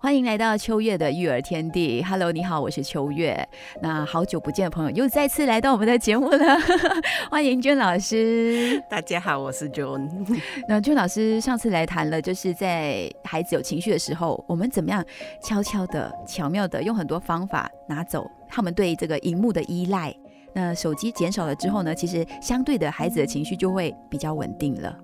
欢迎来到秋月的育儿天地。Hello，你好，我是秋月。那好久不见的朋友又再次来到我们的节目了，欢迎娟老师。大家好，我是 John。那娟老师上次来谈了，就是在孩子有情绪的时候，我们怎么样悄悄的、巧妙的用很多方法拿走他们对这个荧幕的依赖。那手机减少了之后呢，其实相对的孩子的情绪就会比较稳定了。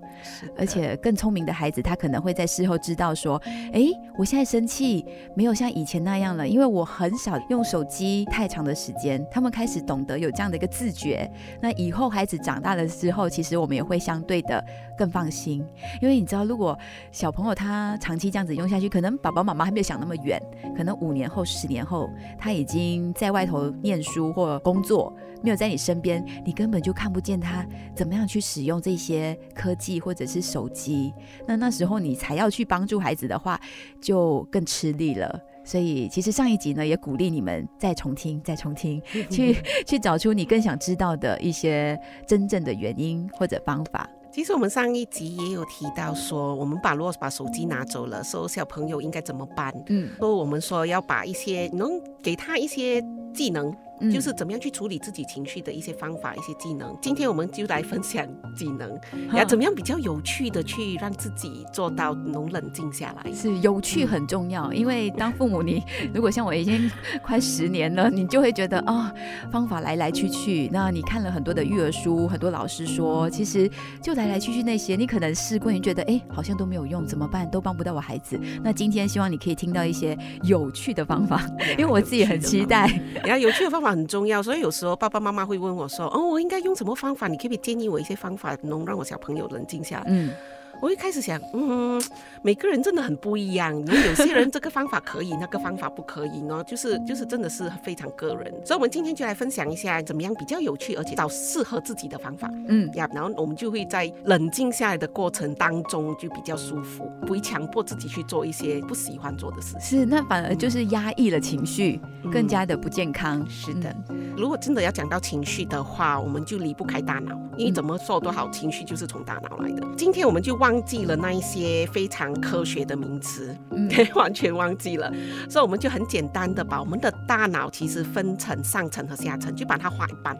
而且更聪明的孩子，他可能会在事后知道说：“哎，我现在生气没有像以前那样了，因为我很少用手机太长的时间。”他们开始懂得有这样的一个自觉。那以后孩子长大了之后，其实我们也会相对的更放心，因为你知道，如果小朋友他长期这样子用下去，可能爸爸妈妈还没有想那么远，可能五年后、十年后，他已经在外头念书或工作，没有在你身边，你根本就看不见他怎么样去使用这些科技。或者是手机，那那时候你才要去帮助孩子的话，就更吃力了。所以其实上一集呢，也鼓励你们再重听、再重听，去去找出你更想知道的一些真正的原因或者方法。其实我们上一集也有提到说，我们把如果把手机拿走了，说小朋友应该怎么办？嗯，说我们说要把一些能给他一些技能。就是怎么样去处理自己情绪的一些方法、一些技能。今天我们就来分享技能，要怎么样比较有趣的去让自己做到能冷静下来。是有趣很重要，因为当父母，你如果像我已经快十年了，你就会觉得啊，方法来来去去。那你看了很多的育儿书，很多老师说，其实就来来去去那些，你可能试过，你觉得哎，好像都没有用，怎么办？都帮不到我孩子。那今天希望你可以听到一些有趣的方法，因为我自己很期待。然后有趣的方法。很重要，所以有时候爸爸妈妈会问我说：“哦，我应该用什么方法？你可不可以建议我一些方法，能让我小朋友冷静下来？”嗯。我一开始想，嗯，每个人真的很不一样。你有些人这个方法可以，那个方法不可以呢？就是就是真的是非常个人。所以，我们今天就来分享一下怎么样比较有趣，而且找适合自己的方法。嗯，呀，然后我们就会在冷静下来的过程当中就比较舒服，不会强迫自己去做一些不喜欢做的事情。是，那反而就是压抑了情绪，更加的不健康。是的，如果真的要讲到情绪的话，我们就离不开大脑，因为怎么说都好，情绪就是从大脑来的。今天我们就忘记了那一些非常科学的名词，嗯，完全忘记了，所以我们就很简单的把我们的大脑其实分成上层和下层，就把它划一半，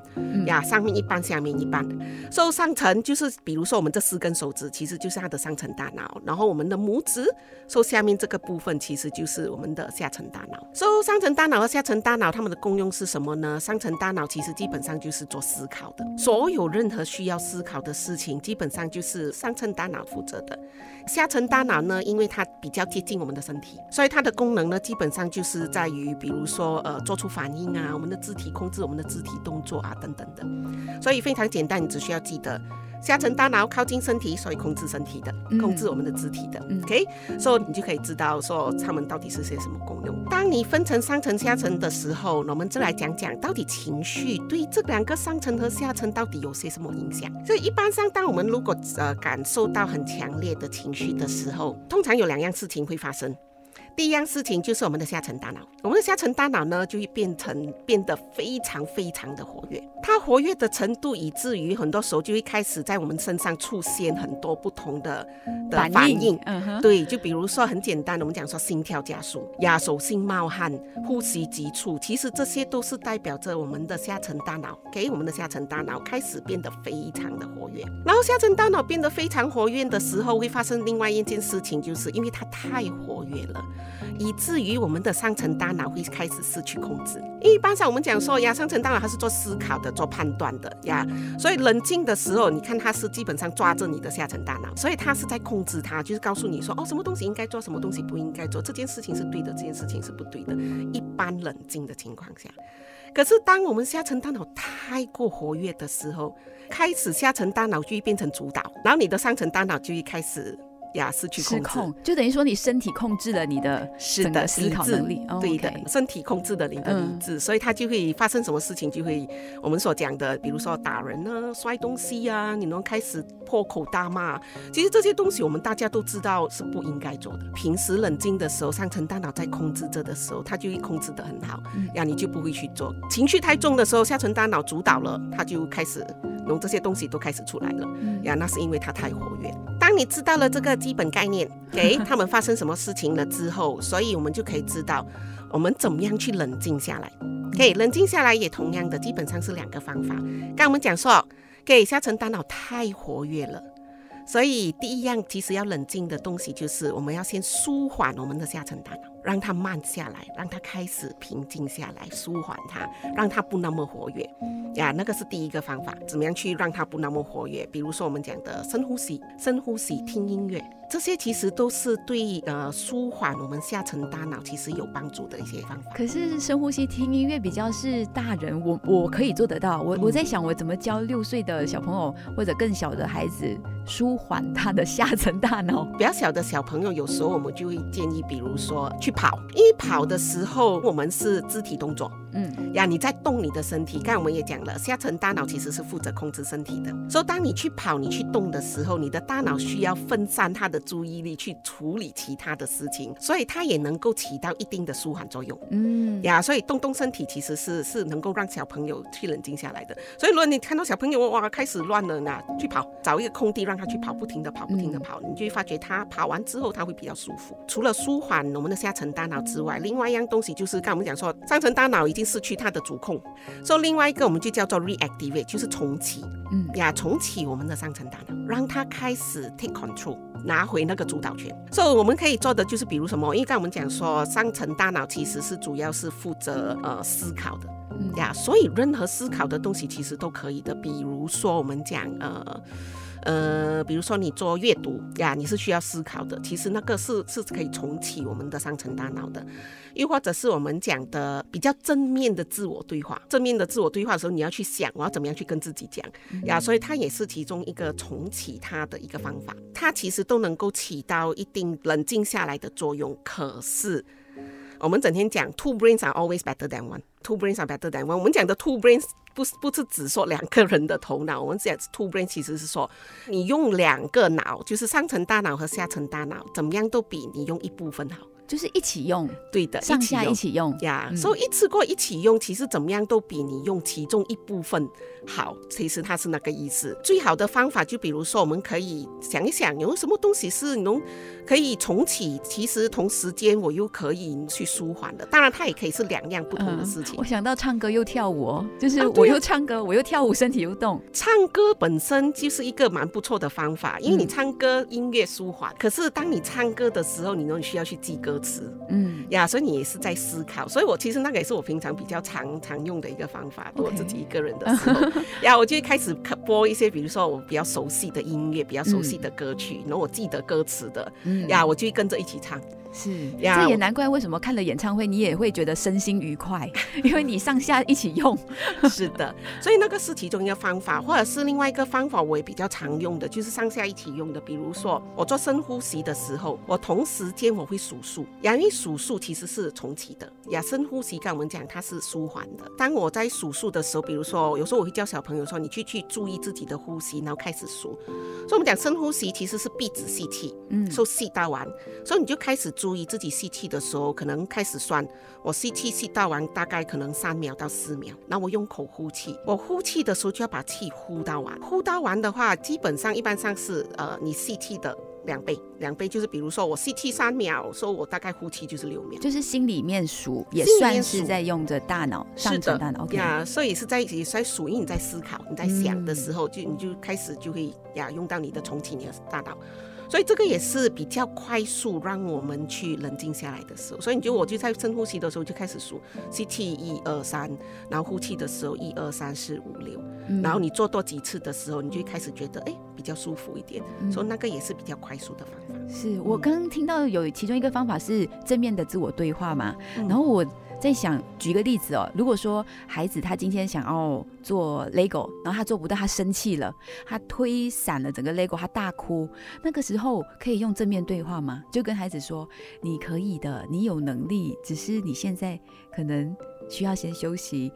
呀，上面一半，下面一半。所以上层就是比如说我们这四根手指，其实就是它的上层大脑，然后我们的拇指，，So，下面这个部分其实就是我们的下层大脑。所以上层大脑和下层大脑它们的功用是什么呢？上层大脑其实基本上就是做思考的，所有任何需要思考的事情，基本上就是上层大脑负责的。下层大脑呢，因为它比较接近我们的身体，所以它的功能呢，基本上就是在于，比如说，呃，做出反应啊，我们的肢体控制我们的肢体动作啊，等等的。所以非常简单，你只需要记得。下层大脑靠近身体，所以控制身体的，控制我们的肢体的，OK，所以你就可以知道说它们到底是些什么功用。当你分成上层、下层的时候，我们就来讲讲到底情绪对这两个上层和下层到底有些什么影响。所以一般上，当我们如果呃感受到很强烈的情绪的时候，通常有两样事情会发生。第一样事情就是我们的下层大脑，我们的下层大脑呢就会变成变得非常非常的活跃，它活跃的程度以至于很多时候就会开始在我们身上出现很多不同的的反应。嗯对，就比如说很简单的，我们讲说心跳加速、压手心冒汗、呼吸急促，其实这些都是代表着我们的下层大脑给我们的下层大脑开始变得非常的活跃。然后下层大脑变得非常活跃的时候，会发生另外一件事情，就是因为它太活跃了。以至于我们的上层大脑会开始失去控制。一般上我们讲说呀，上层大脑它是做思考的、做判断的呀，所以冷静的时候，你看它是基本上抓着你的下层大脑，所以它是在控制它，就是告诉你说哦，什么东西应该做，什么东西不应该做，这件事情是对的，这件事情是不对的。一般冷静的情况下，可是当我们下层大脑太过活跃的时候，开始下层大脑就会变成主导，然后你的上层大脑就会开始。呀失去控制。控，就等于说你身体控制了你的是的，思考能力。哦对的身体控制了你的理嗯智，所以它就会发生什么事情，就会我们所讲的，比如说打人啊、摔东西啊，你能开始破口大骂。其实这些东西我们大家都知道是不应该做的。平时冷静的时候，上层大脑在控制着的时候，它就会控制得很好，嗯呀，你就不会去做。情绪太重的时候，下层大脑主导了，它就开始，弄这些东西都开始出来了。嗯呀，那是因为它太活跃。当你知道了这个基本概念，给他们发生什么事情了之后，所以我们就可以知道我们怎么样去冷静下来。可以冷静下来也同样的，基本上是两个方法。刚我们讲说，给下层大脑太活跃了。所以第一样其实要冷静的东西，就是我们要先舒缓我们的下层大脑，让他慢下来，让他开始平静下来，舒缓他，让他不那么活跃。呀，那个是第一个方法，怎么样去让他不那么活跃？比如说我们讲的深呼吸、深呼吸、听音乐，这些其实都是对呃舒缓我们下层大脑其实有帮助的一些方法。可是深呼吸、听音乐比较是大人，我我可以做得到。我我在想，我怎么教六岁的小朋友或者更小的孩子舒缓他的下层大脑？比较小的小朋友，有时候我们就会建议，比如说去跑，因为跑的时候我们是肢体动作，嗯，呀，你在动你的身体。刚才我们也讲了，下层大脑其实是负责控制身体的。所以当你去跑、你去动的时候，你的大脑需要分散它的注意力去处理其他的事情，所以它也能够起到一定的舒缓作用。嗯，呀，所以动动身体其实是是能够让小朋友去冷静下来的。所以如果你看到小朋友哇开始乱了，呢去跑，找一个空地让他去跑，不停的跑，不停的跑，你就会发觉他跑完之后他会比较舒服。除了舒缓我们的下层大脑之外，另外一样东西就是刚才我们讲说上层大脑已经失去它的主控，所以另外一个我们就叫做 reactivate，就是重启。嗯呀，重启我们的上层大脑，让它开始 take control，拿回那个主导权。所以我们可以做的就是，比如什么？因为刚才我们讲说，上层大脑其实是主要是负责呃思考的嗯呀，所以任何思考的东西其实都可以的。比如说我们讲呃。呃，比如说你做阅读呀，你是需要思考的，其实那个是是可以重启我们的上层大脑的，又或者是我们讲的比较正面的自我对话。正面的自我对话的时候，你要去想我要怎么样去跟自己讲呀，所以它也是其中一个重启它的一个方法。它其实都能够起到一定冷静下来的作用。可是我们整天讲 two brains are always better than one。Two brains are better than one。我们讲的 two brains 不是不是只说两个人的头脑，我们讲 two brain 其实是说你用两个脑，就是上层大脑和下层大脑，怎么样都比你用一部分好。就是一起用，对的，上下一起用。呀，嗯所以一次过一起用，其实怎么样都比你用其中一部分好。其实它是那个意思。最好的方法就比如说，我们可以想一想，有什么东西是能可以重启，其实同时间我又可以去舒缓的。当然，它也可以是两样不同的事情。我想到唱歌又跳舞哦，就是我又唱歌，我又跳舞，身体又动。唱歌本身就是一个蛮不错的方法，因为你嗯唱歌音乐舒缓，可是当你唱歌的时候，你呢需要去记歌词。嗯，呀，所以你也是在思考，所以我其实那个也是我平常比较常常用的一个方法。我自己一个人的时候，呀，我就会开始播一些，比如说我比较熟悉的音乐，比较熟悉的歌曲，然后我记得歌词的，嗯呀，我就会跟着一起唱。是，呀这也难怪为什么看了演唱会你也会觉得身心愉快，因为你上下一起用。是的，所以那个是其中一个方法，或者是另外一个方法，我也比较常用的，就是上下一起用的。比如说我做深呼吸的时候，我同时间我会数数，呀，因为数数其实是重启的，呀，深呼吸刚我们讲它是舒缓的。当我在数数的时候，比如说有时候我会教小朋友说，你去去注意自己的呼吸，然后开始数。所以我们讲深呼吸其实是闭止吸气，嗯说吸到完，所以你就开始注意自己吸气的时候，可能开始算，我吸气吸到完大概可能三秒到四秒，那我用口呼气，我呼气的时候就要把气呼到完，呼到完的话，基本上一般上是呃你吸气的两倍，两倍就是比如说我吸气三秒，说我大概呼气就是六秒。就是心里面数，也算是在用着大脑上是的层大脑。OK，呀，所以是在也是在数，因为你在思考、你在想的时候，就你就开始就会呀用到你的重启你的大脑，所以这个也是比较快速让我们去冷静下来的时候。所以你就我就在深呼吸的时候就开始数，吸气一二三，然后呼气的时候一二三四五六，嗯然后你做多几次的时候，你就会开始觉得哎比较舒服一点，所以那个也是比较快速的方法。是我刚刚听到有其中一个方法是正面的自我对话嘛，嗯然后我在想，举个例子哦，如果说孩子他今天想要做 LEGO，然后他做不到，他生气了，他推散了整个 LEGO，他大哭，那个时候可以用正面对话吗？就跟孩子说：“你可以的，你有能力，只是你现在可能需要先休息。”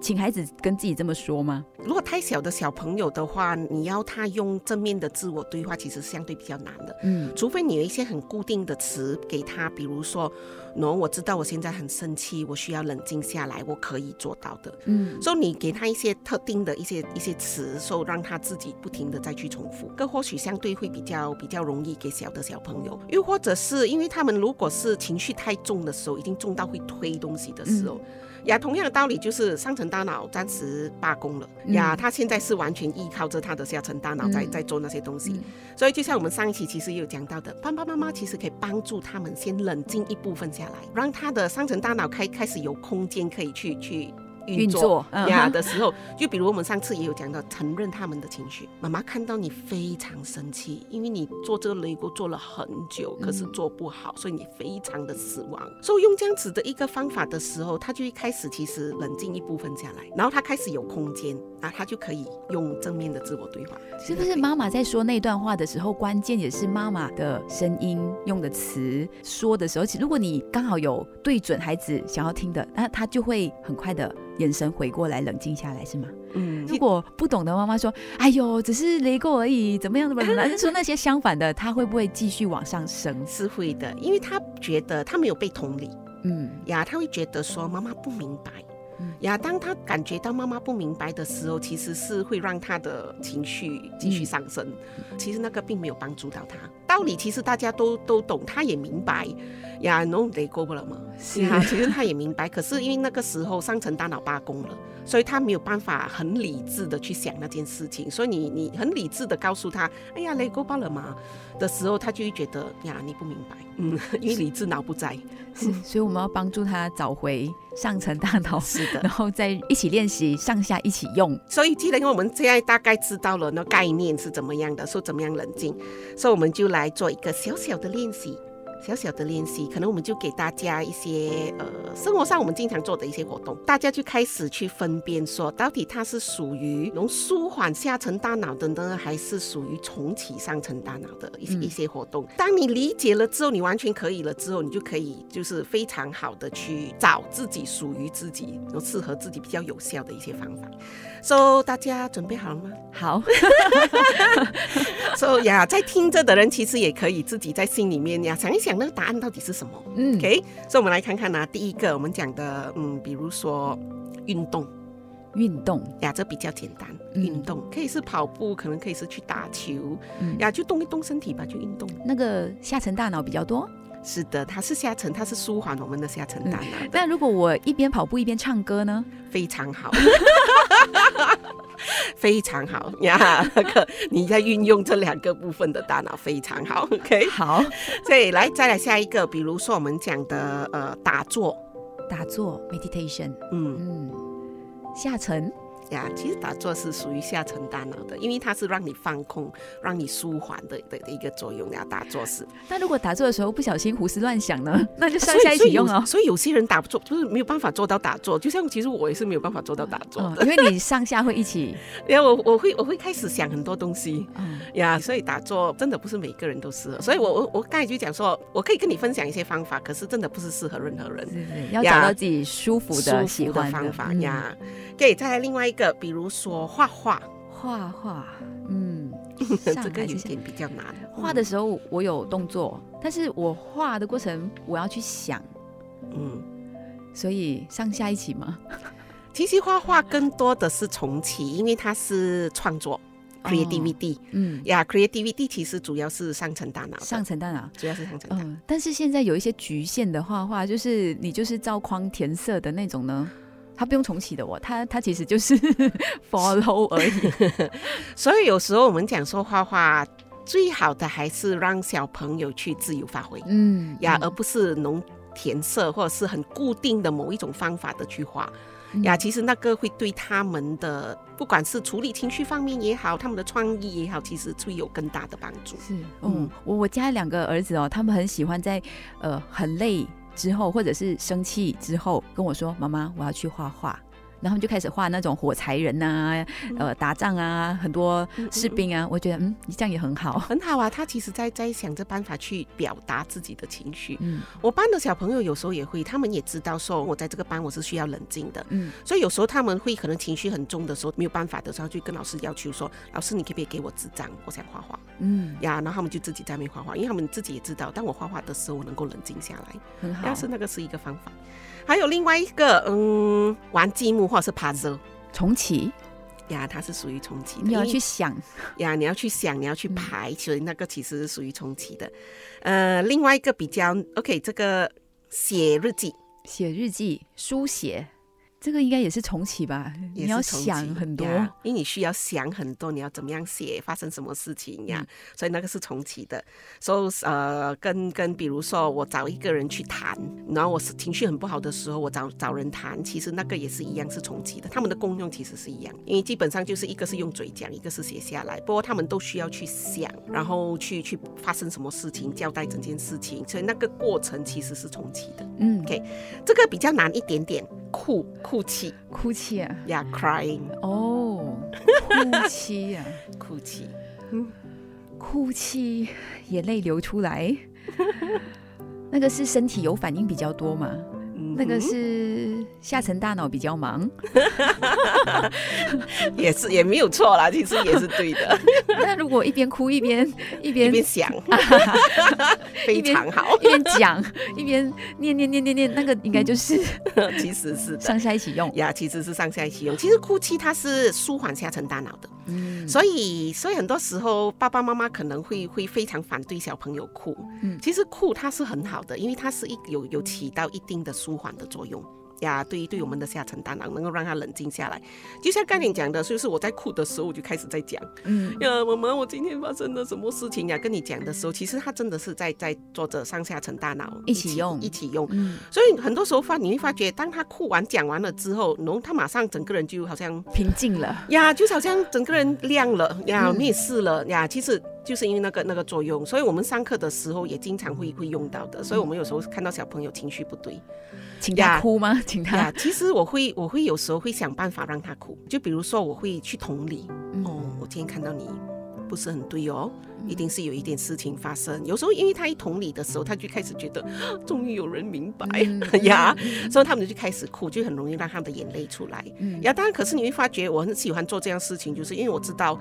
请孩子跟自己这么说吗？如果太小的小朋友的话，你要他用正面的自我对话，其实相对比较难的。嗯，除非你有一些很固定的词给他，比如说，喏，我知道我现在很生气，我需要冷静下来，我可以做到的。嗯，所以你给他一些特定的一些一些词，所以让他自己不停的再去重复，这或许相对会比较比较容易给小的小朋友。又或者是因为他们如果是情绪太重的时候，已经重到会推东西的时候。呀，同样的道理就是上层大脑暂时罢工了呀，他现在是完全依靠着他的下层大脑在在做那些东西，所以就像我们上一期其实有讲到的，爸爸妈妈其实可以帮助他们先冷静一部分下来，让他的上层大脑开开始有空间可以去去。运作呀的时候，就比如我们上次也有讲到，承认他们的情绪。妈妈看到你非常生气，因为你做这个雷锅做了很久，可是做不好，所以你非常的失望。所以用这样子的一个方法的时候，他就一开始其实冷静一部分下来，然后他开始有空间，啊，他就可以用正面的自我对话。是不是妈妈在说那段话的时候，关键也是妈妈的声音用的词说的时候，如果你刚好有对准孩子想要听的，那他就会很快的。眼神回过来，冷静下来是吗？嗯。如果不懂的妈妈说：“哎呦，只是雷过而已，怎么样？怎么样？”说那些相反的，他会不会继续往上升？是会的，因为他觉得他没有被同理。嗯呀，他会觉得说妈妈不明白。呀，当他感觉到妈妈不明白的时候，其实是会让他的情绪继续上升。其实那个并没有帮助到他。道理其实大家都都懂，他也明白。呀，侬得过不了吗？是啊，其实他也明白，可是因为那个时候上层大脑罢工了，所以他没有办法很理智的去想那件事情。所以你你很理智的告诉他，哎呀，雷过罢了嘛的时候，他就会觉得呀，你不明白，嗯，因为理智脑不在。是，所以我们要帮助他找回上层大脑，是的，然后再一起练习上下一起用。所以既然我们现在大概知道了那概念是怎么样的，说怎么样冷静，所以我们就来做一个小小的练习。小小的练习，可能我们就给大家一些呃生活上我们经常做的一些活动，大家就开始去分辨说，到底它是属于能舒缓下层大脑的呢，还是属于重启上层大脑的一些一些活动。当你理解了之后，你完全可以了之后，你就可以就是非常好的去找自己属于自己、能适合自己比较有效的一些方法。So 大家准备好了吗？好。So 呀，在听着的人其实也可以自己在心里面呀想一想。那个答案到底是什么？嗯，OK，所以我们来看看呢。第一个，我们讲的，嗯，比如说运动，运动呀，这比较简单。运动可以是跑步，可能可以是去打球，呀，就动一动身体吧，就运动。那个下沉大脑比较多。是的，它是下沉，它是舒缓我们的下沉大脑。但如果我一边跑步一边唱歌呢？非常好。非常好呀，可你在运用这两个部分的大脑非常好。OK，好，所以来再来下一个，比如说我们讲的呃打坐，打坐 meditation，嗯。嗯，下沉。呀，其实打坐是属于下沉大脑的，因为它是让你放空、让你舒缓的的的一个作用呀。打坐是。那如果打坐的时候不小心胡思乱想呢？那就上下一起用哦。所以有些人打不坐就是没有办法做到打坐，就像其实我也是没有办法做到打坐，因为你上下会一起。呀，我我会我会开始想很多东西。嗯呀，所以打坐真的不是每个人都适合。所以我我我刚才就讲说，我可以跟你分享一些方法，可是真的不是适合任何人。要找到自己舒服的、喜欢的方法呀。可以再来另外一个，比如说画画，画画，嗯，这个有点比较难。画的时候我有动作，但是我画的过程我要去想，嗯，所以上下一起吗？其实画画更多的是重启，因为它是创作，creativity，嗯呀，creativity 其实主要是上层大脑，上层大脑主要是上层大脑。但是现在有一些局限的画画，就是你就是照框填色的那种呢。他不用重启的哦，他他其实就是 follow 而已。所以有时候我们讲说画画，最好的还是让小朋友去自由发挥，嗯呀，而不是浓填色或者是很固定的某一种方法的去画呀。其实那个会对他们的不管是处理情绪方面也好，他们的创意也好，其实会有更大的帮助。是，嗯，我我家两个儿子哦，他们很喜欢在呃很累。之后，或者是生气之后，跟我说：“妈妈，我要去画画。”然后就开始画那种火柴人呐，呃，打仗啊，很多士兵啊，我觉得嗯，你这样也很好，很好啊。他其实在在想着办法去表达自己的情绪。嗯，我班的小朋友有时候也会，他们也知道说我在这个班我是需要冷静的。嗯，所以有时候他们会可能情绪很重的时候没有办法的时候，就跟老师要求说：“老师，你可不可以给我纸张？我想画画。”嗯，呀，然后他们就自己在那边画画，因为他们自己也知道，当我画画的时候，我能够冷静下来。很好，但是那个是一个方法。还有另外一个，嗯，玩积木或者是 puzzle 重启呀，它是属于重启。你要去想呀，你要去想，你要去排，所以那个其实是属于重启的。呃，另外一个比较 OK，这个写日记，写日记，书写。这个应该也是重启吧？你要想很多，因为你需要想很多，你要怎么样写，发生什么事情呀？所以那个是重启的。所以呃，跟跟比如说我找一个人去谈，然后我是情绪很不好的时候，我找找人谈，其实那个也是一样是重启的。他们的功用其实是一样，因为基本上就是一个是用嘴讲，一个是写下来。不过他们都需要去想，然后去去发生什么事情，交代整件事情，所以那个过程其实是重启的。嗯，OK，这个比较难一点点，酷。哭泣，哭泣啊，Yeah，crying。哦，哭泣呀，哭泣，嗯，哭泣，眼泪流出来，那个是身体有反应比较多嘛？那个是下层大脑比较忙，也是也没有错啦，其实也是对的。那如果一边哭一边一边一边想，非常好，一边讲一边念念念念念，那个应该就是其实是上下一起用。呀，其实是上下一起用。其实哭泣它是舒缓下层大脑的，嗯，所以所以很多时候爸爸妈妈可能会会非常反对小朋友哭，嗯，其实哭它是很好的，因为它是一有有起到一定的舒缓。的作用呀，对于对我们的下层大脑能够让他冷静下来，就像刚才讲的，就是我在哭的时候，我就开始在讲，嗯呀，妈妈，我今天发生了什么事情呀？跟你讲的时候，其实他真的是在在做着上下层大脑一起用，一起用。嗯所以很多时候发你会发觉，当他哭完讲完了之后，然后他马上整个人就好像平静了呀，就好像整个人亮了呀，没事了呀。其实就是因为那个那个作用，所以我们上课的时候也经常会会用到的。所以我们有时候看到小朋友情绪不对。请他哭吗？请他。呀其实我会，我会有时候会想办法让他哭。就比如说，我会去同理。哦，我今天看到你不是很对哦，一定是有一点事情发生。有时候，因为他一同理的时候，他就开始觉得 终于有人明白 呀，所以他们就开始哭，就很容易让他的眼泪出来。嗯呀，当然，可是你会发觉，我很喜欢做这样事情，就是因为我知道，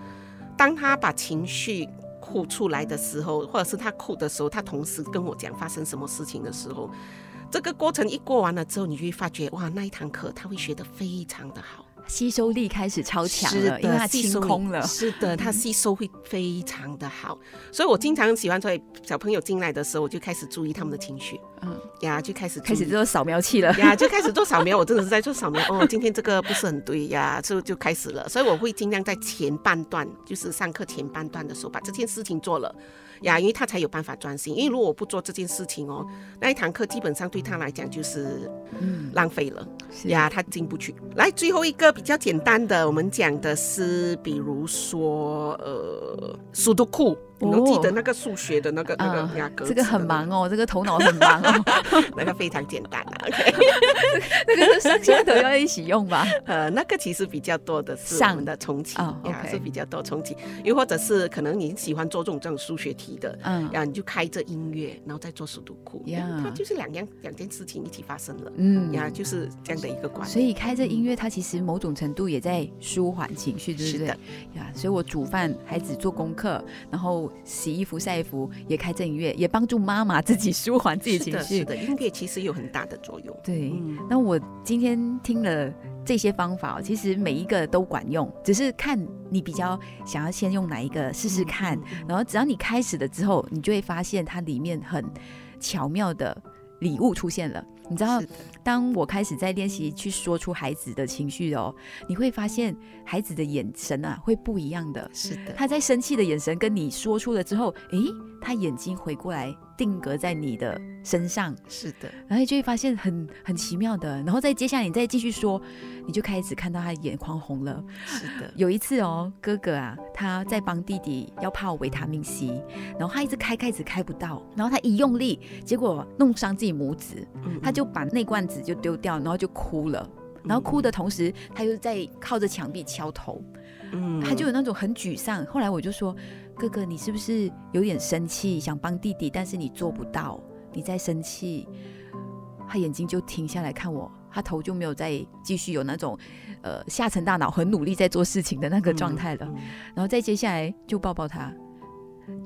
当他把情绪哭出来的时候，或者是他哭的时候，他同时跟我讲发生什么事情的时候。这个过程一过完了之后，你就会发觉，哇，那一堂课他会学得非常的好。吸收力开始超强了，因为它清空了。是的，它吸收会非常的好。所以我经常喜欢在小朋友进来的时候，我就开始注意他们的情绪。嗯，呀，就开始开始做扫描器了。呀，就开始做扫描。我真的是在做扫描。哦，今天这个不是很对呀，就就开始了。所以我会尽量在前半段，就是上课前半段的时候，把这件事情做了。呀，因为他才有办法专心。因为如果我不做这件事情哦，那一堂课基本上对他来讲就是嗯浪费了。呀，他进不去。来，最后一个。比较简单的，我们讲的是，比如说，呃，速度库。你能记得那个数学的那个那个压格？这个很忙哦，这个头脑很忙哦。那个非常简单啊，OK。那个上下都要一起用吧？呃，那个其实比较多的是我们的重启，OK，是比较多重启。又或者是可能你喜欢做这种这种数学题的，嗯，然后你就开着音乐，然后再做速度库，呀，它就是两样两件事情一起发生了，嗯，呀，就是这样的一个关系。所以开着音乐，它其实某种程度也在舒缓情绪，对不对？呀，所以我煮饭，孩子做功课，然后。洗衣服、晒衣服也开正音乐，也帮助妈妈自己舒缓自己情绪。是的，音乐其实有很大的作用。对，那我今天听了这些方法，其实每一个都管用，只是看你比较想要先用哪一个试试看。然后只要你开始了之后，你就会发现它里面很巧妙的礼物出现了。你知道，当我开始在练习去说出孩子的情绪哦，你会发现孩子的眼神啊会不一样的。是的，他在生气的眼神跟你说出了之后，诶，他眼睛回过来定格在你的身上，是的，然后就会发现很很奇妙的，然后再接下来你再继续说，你就开始看到他眼眶红了。是的，有一次哦，哥哥啊，他在帮弟弟要泡维他命 C，然后他一直开盖子开不到，然后他一用力，结果弄伤自己拇指，嗯。他就把那罐子就丢掉，然后就哭了。然后哭的同时，他又在靠着墙壁敲头，嗯他就有那种很沮丧。后来我就说：“哥哥，你是不是有点生气，想帮弟弟，但是你做不到，你在生气？”他眼睛就停下来看我，他头就没有再继续有那种呃下沉大脑很努力在做事情的那个状态了。嗯然后再接下来就抱抱他，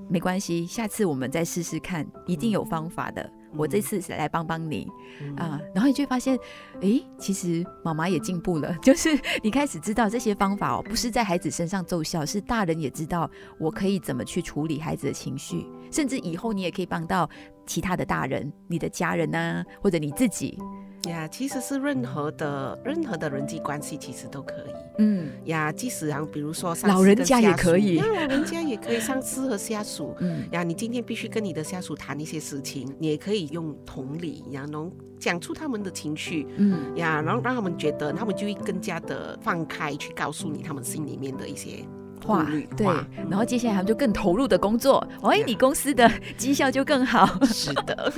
没关系，下次我们再试试看，一定有方法的。我这次是来帮帮你嗯。啊，然后你就会发现，诶，其实妈妈也进步了，就是你开始知道这些方法哦，不是在孩子身上奏效，是大人也知道我可以怎么去处理孩子的情绪，甚至以后你也可以帮到其他的大人，你的家人呐、或者你自己，呀，其实是任何的任何的人际关系，其实都可以。嗯。呀。即使啊，比如说上老人家也可以。呀老人家也可以，上司和下属。嗯，呀，你今天必须跟你的下属谈一些事情，你也可以用同理呀，能讲出他们的情绪。嗯。呀，然后让他们觉得，他们就会更加的放开去告诉你他们心里面的一些顾话对，然后接下来他们就更投入的工作，哎，你公司的绩效就更好。是的，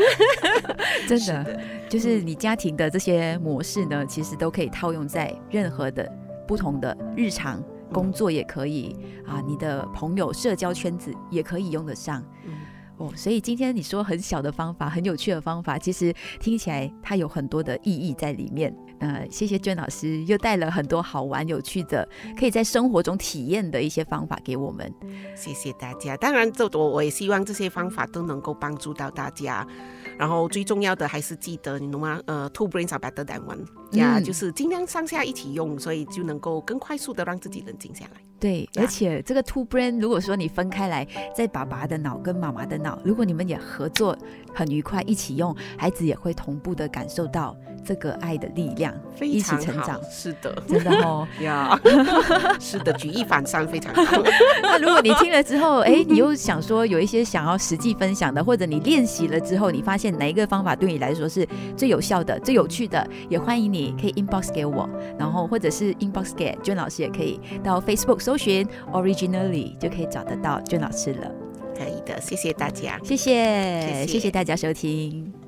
真的，就是你家庭的这些模式呢，其实都可以套用在任何的不同的日常工作，也可以啊，你的朋友社交圈子也可以用得上。嗯。哦，所以今天你说很小的方法，很有趣的方法，其实听起来它有很多的意义在里面。呃，谢谢娟老师又带了很多好玩、有趣的，可以在生活中体验的一些方法给我们。谢谢大家。当然，这我我也希望这些方法都能够帮助到大家。然后最重要的还是记得，你懂吗？呃，two brains are better than one，呀、嗯就是尽量上下一起用，所以就能够更快速的让自己冷静下来。对，而且这个 two brain，如果说你分开来，在爸爸的脑跟妈妈的脑，如果你们也合作很愉快，一起用，孩子也会同步的感受到这个爱的力量，一起非常好成长，是的，真的哦。呀，是的，举一反三，非常好。那如果你听了之后，哎，你又想说有一些想要实际分享的，或者你练习了之后，你发现哪一个方法对你来说是最有效的、最有趣的，也欢迎你可以 inbox 给我，然后或者是 inbox 给娟老师，也可以到 Facebook 搜寻 originally 就可以找得到娟老师了。可以的，谢谢大家。谢谢谢谢大家收听。